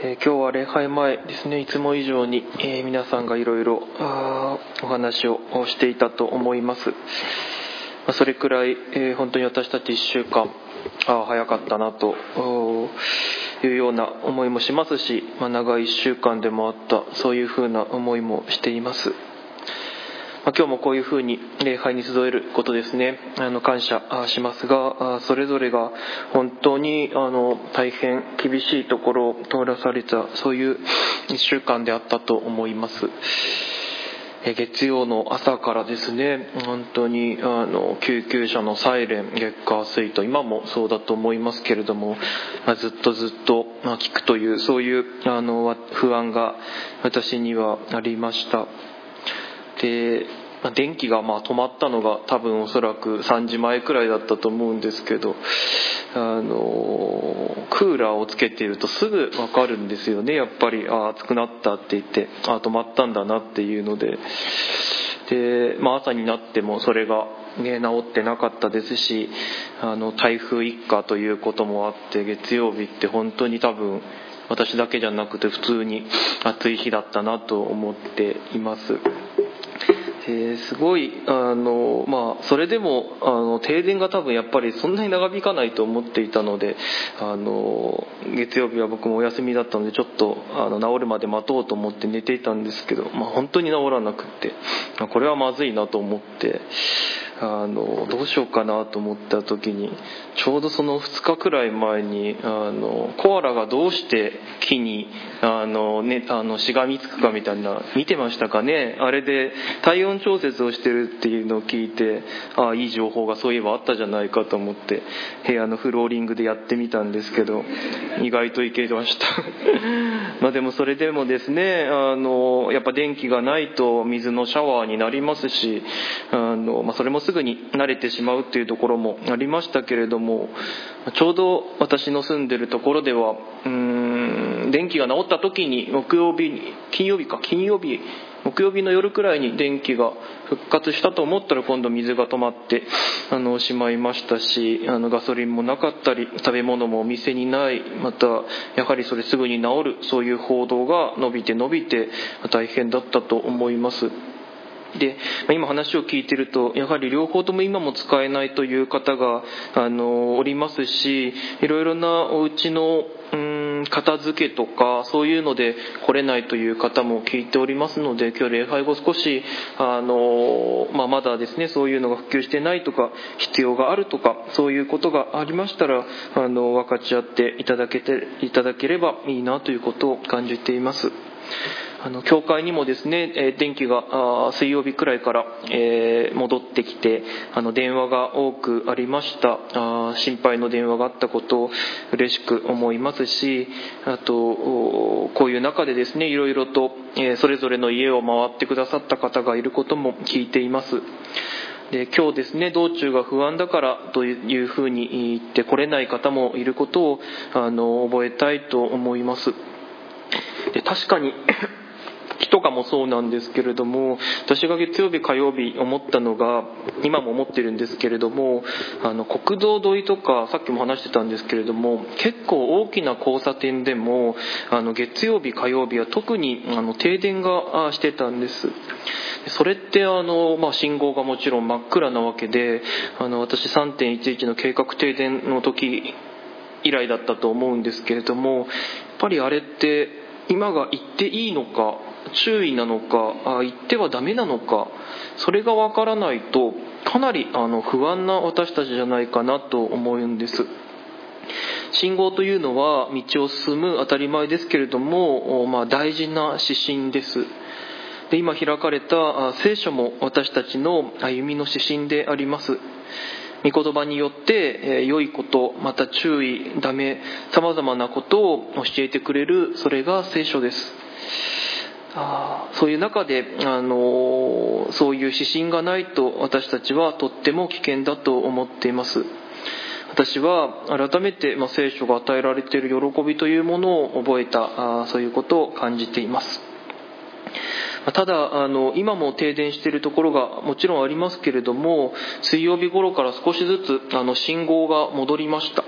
え、今日は礼拝前ですね。いつも以上に、え、皆さんがいろいろお話をしていたと思います、ま、それくらい、え、本当に私たち1週間あ早かったなというような思いもしますし、ま、長い1週間でもあったそういうふうな思いもしています。まあ、今日もこういうふうに礼拝に集えることですね。あの感謝しますがそれぞれが本当にあの大変厳しいところを通らされたそういう1週間であったと思います。月曜の朝からですね本当にあの救急車のサイレン月火水と今もそうだと思いますけれども、ま、ずっとずっと聞くというそういうあの不安が私にはありました。で電気がまあ止まったのが多分おそらく3時前くらいだったと思うんですけどあのクーラーをつけているとすぐ分かるんですよねやっぱりあ暑くなったって言ってあ止まったんだなっていうのでで、まあ、朝になってもそれが、ね、治ってなかったですしあの台風一過ということもあって月曜日って本当に多分私だけじゃなくて普通に暑い日だったなと思っています。え、すごいあの、まあ、それでもあの停電が多分やっぱりそんなに長引かないと思っていたのであの月曜日は僕もお休みだったのでちょっとあの治るまで待とうと思って寝ていたんですけど、まあ、本当に治らなくってこれはまずいなと思ってあのどうしようかなと思った時にちょうどその2日くらい前にあのコアラがどうして木にあの、ね、あのしがみつくかみたいな見てましたかね？あれで体温調節をしてるっていうのを聞いてああいい情報がそういえばあったじゃないかと思って部屋のフローリングでやってみたんですけど意外といけました。まあでもそれでもですねあのやっぱ電気がないと水のシャワーになりますしあの、まあ、それもすぐに慣れてしまうっていうところもありましたけれどもちょうど私の住んでるところではうん電気が治った時に木曜日に金曜日か金曜日木曜日の夜くらいに電気が復活したと思ったら今度水が止まってあのしまいましたしあのガソリンもなかったり食べ物もお店にないまたやはりそれすぐに治るそういう報道が伸びて伸びて大変だったと思います。で今話を聞いてるとやはり両方とも今も使えないという方があのおりますしいろいろなお家のうん片付けとかそういうので来れないという方も聞いておりますので今日礼拝後少しあの、まあ、まだですねそういうのが普及してないとか必要があるとかそういうことがありましたらあの分かち合っていただけていただければいいなということを感じています。あの教会にもですね、え電気が水曜日くらいから、え戻ってきてあの電話が多くありました。あ心配の電話があったことを嬉しく思いますしあとこういう中でですねいろいろと、えそれぞれの家を回ってくださった方がいることも聞いています。で今日ですね道中が不安だからというふうに言ってこれない方もいることをあの覚えたいと思います。で確かにもそうなんですけれども私が月曜日火曜日思ったのが今も思ってるんですけれどもあの国道沿いとかさっきも話してたんですけれども結構大きな交差点でもあの月曜日火曜日は特にあの停電がしてたんです。それってあの、まあ、信号がもちろん真っ暗なわけであの私3.11の計画停電の時以来だったと思うんですけれどもやっぱりあれって今が言っていいのか注意なのかあ言ってはダメなのかそれがわからないとかなりあの不安な私たちじゃないかなと思うんです。信号というのは道を進む当たり前ですけれども、まあ、大事な指針です。で今開かれた聖書も私たちの歩みの指針であります。御言葉によって、良いことまた注意ダメさまざまなことを教えてくれるそれが聖書です。そういう中で、あのそういう指針がないと私たちはとっても危険だと思っています。私は改めて、まあ、聖書が与えられている喜びというものを覚えたあそういうことを感じています。ただあの今も停電しているところがもちろんありますけれども水曜日頃から少しずつあの信号が戻りました。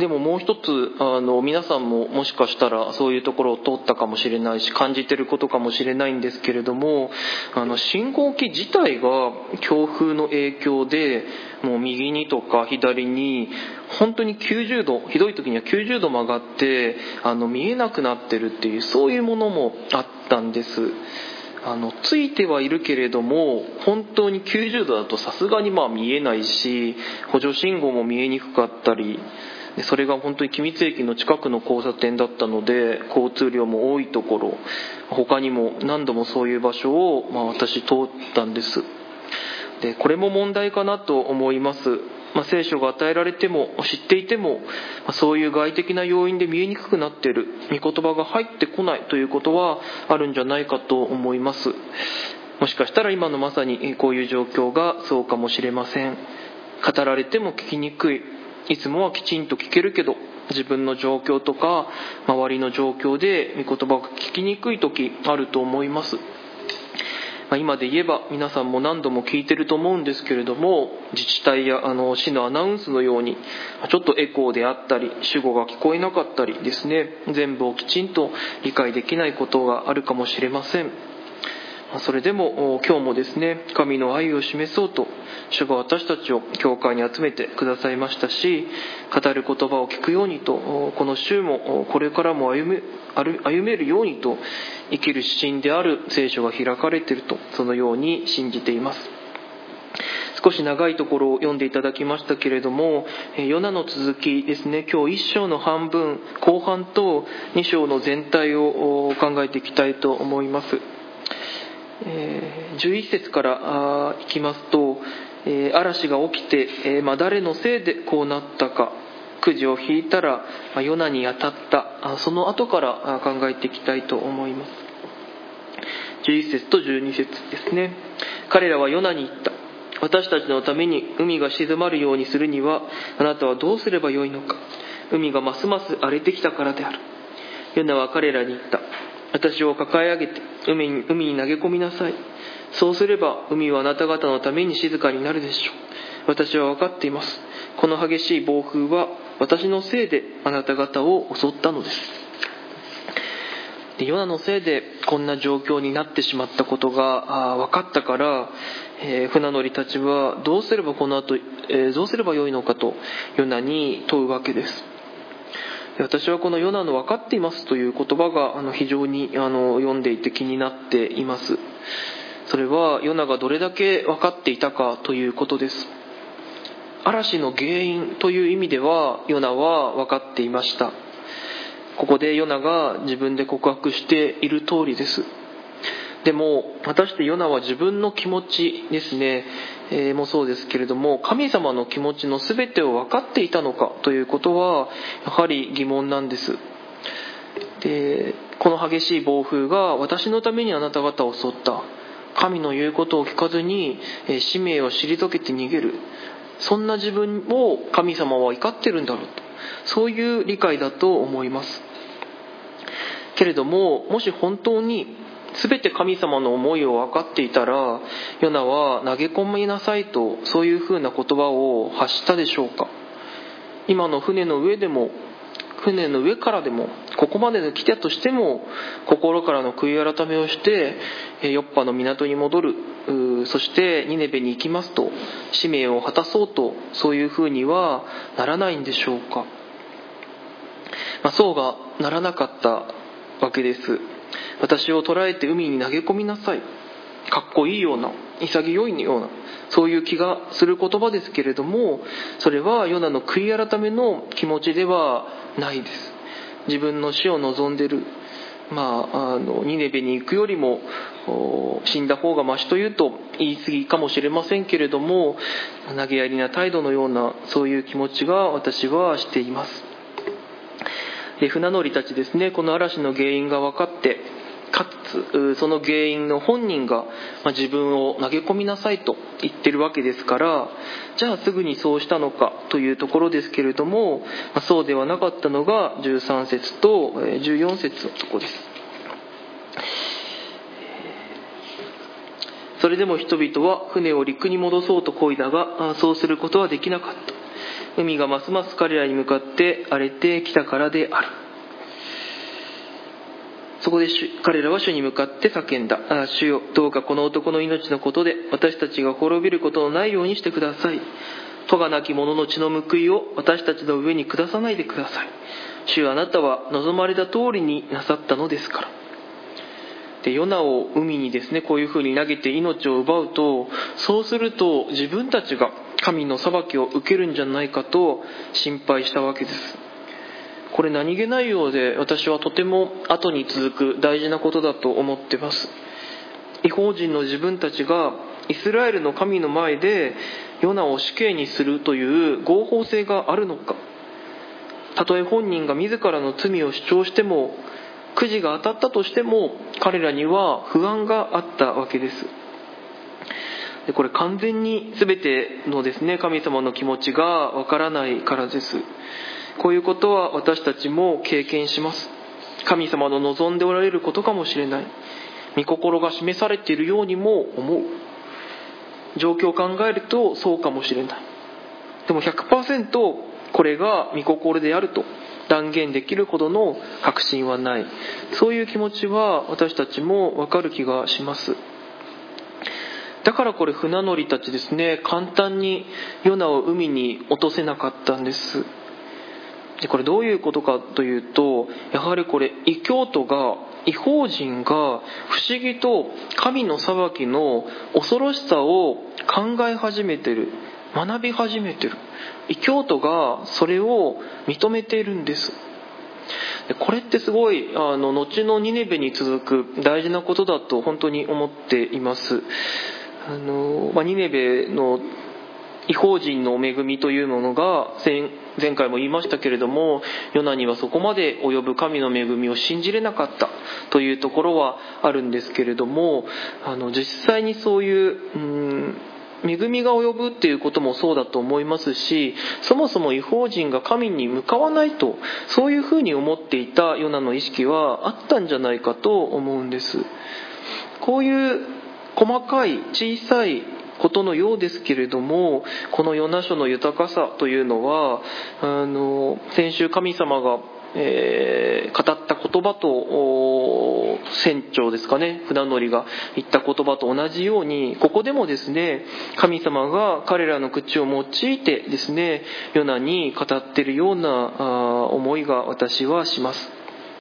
でももう一つあの皆さんももしかしたらそういうところを通ったかもしれないし感じてることかもしれないんですけれどもあの信号機自体が強風の影響でもう右にとか左に本当に90度ひどい時には90度曲がってあの見えなくなってるっていうそういうものもあったんです。あのついてはいるけれども本当に90度だとさすがにまあ見えないし補助信号も見えにくかったりそれが本当に君津駅の近くの交差点だったので交通量も多いところ他にも何度もそういう場所を、まあ、私通ったんです。でこれも問題かなと思います、まあ、聖書が与えられても知っていても、まあ、そういう外的な要因で見えにくくなっている。御言葉が入ってこないということはあるんじゃないかと思います。もしかしたら今のまさにこういう状況がそうかもしれません。語られても聞きにくい。いつもはきちんと聞けるけど自分の状況とか周りの状況で御言葉が聞きにくい時あると思います。ま今で言えば皆さんも何度も聞いてると思うんですけれども自治体やあの市のアナウンスのようにちょっとエコーであったり主語が聞こえなかったりですね全部をきちんと理解できないことがあるかもしれません。それでも今日もですね神の愛を示そうと主が私たちを教会に集めてくださいましたし語る言葉を聞くようにとこの週もこれからも歩め歩めるようにと生きる指針である聖書が開かれているとそのように信じています。少し長いところを読んでいただきましたけれどもヨナの続きですね。今日1章の半分後半と2章の全体を考えていきたいと思います。11節からいきますと嵐が起きて、ま、誰のせいでこうなったかくじを引いたら、まあ、ヨナに当たった。その後から考えていきたいと思います。11節と12節ですね。彼らはヨナに言った。私たちのために海が静まるようにするにはあなたはどうすればよいのか。海がますます荒れてきたからである。ヨナは彼らに言った。私を抱え上げて海に海に投げ込みなさい。そうすれば海はあなた方のために静かになるでしょう。私は分かっています。この激しい暴風は私のせいであなた方を襲ったのです。でヨナのせいでこんな状況になってしまったことが分かったから、えー、船乗りたちはどうすればこの後、えー、どうすればよいのかとヨナに問うわけです。私はこのヨナの分かっていますという言葉があの非常にあの読んでいて気になっています。それはヨナがどれだけ分かっていたかということです。嵐の原因という意味ではヨナは分かっていました。ここでヨナが自分で告白している通りです。でも果たしてヨナは自分の気持ちですね、えー、もそうですけれども神様の気持ちの全てを分かっていたのかということはやはり疑問なんです。でこの激しい暴風が私のためにあなた方を襲った。神の言うことを聞かずに、えー、使命を退けて逃げる。そんな自分を神様は怒ってるんだろうと。そういう理解だと思います。けれどももし本当に全て神様の思いを分かっていたらヨナは投げ込みなさいとそういうふうな言葉を発したでしょうか。今の船の上でも船の上からでもここまで来たとしても心からの悔い改めをしてヨッパの港に戻る。そしてニネベに行きますと使命を果たそうとそういうふうにはならないんでしょうか、まあ、そうがならなかったわけです。私を捕らえて海に投げ込みなさい。かっこいいような潔いようなそういう気がする言葉ですけれどもそれはヨナの悔い改めの気持ちではないです。自分の死を望んでるまあ、あのニネベに行くよりも死んだ方がましというと言い過ぎかもしれませんけれども投げやりな態度のようなそういう気持ちが私はしています。船乗りたちですねこの嵐の原因が分かってかつその原因の本人が、ま自分を投げ込みなさいと言ってるわけですからじゃあすぐにそうしたのかというところですけれども、まそうではなかったのが13節と14節のとこです。それでも人々は船を陸に戻そうと漕いだがそうすることはできなかった。海がますます彼らに向かって荒れてきたからであるそこで彼らは主に向かって叫んだ。あ主よ、どうかこの男の命のことで私たちが滅びることのないようにしてください。戸がなき者の血の報いを私たちの上に下さないでください。主よあなたは望まれた通りになさったのですから。で、ヨナを海にですね、こういう風に投げて命を奪うと、そうすると自分たちが神の裁きを受けるんじゃないかと心配したわけです。これ何気ないようで私はとても後に続く大事なことだと思ってます。違法人の自分たちがイスラエルの神の前でヨナを死刑にするという合法性があるのか。たとえ本人が自らの罪を主張してもくじが当たったとしても彼らには不安があったわけです。でこれ完全に全てのですね神様の気持ちがわからないからです。こういうことは私たちも経験します。神様の望んでおられることかもしれない。御心が示されているようにも思う。状況を考えるとそうかもしれない。でも100%これが御心であると。断言できるほどの確信はない。そういう気持ちは私たちもわかる気がします。だからこれ船乗りたちですね簡単にヨナを海に落とせなかったんです。でこれどういうことかというとやはりこれ異教徒が違法人が不思議と神の裁きの恐ろしさを考え始めてる学び始めてる。異教徒がそれを認めているんです。これってすごいあの後のニネベに続く大事なことだと本当に思っています。あの、まあ、ニネベの違法人の恵みというものが前回も言いましたけれどもヨナにはそこまで及ぶ神の恵みを信じれなかったというところはあるんですけれどもあの実際にそういううん恵みが及ぶっていうこともそうだと思いますしそもそも違法人が神に向かわないとそういうふうに思っていたヨナの意識はあったんじゃないかと思うんです。こういう細かい小さいことのようですけれどもこのヨナ書の豊かさというのはあの先週神様がえー、語った言葉と船長ですかね船乗りが言った言葉と同じようにここでもですね神様が彼らの口を用いてですねヨナに語ってるような思いが私はします。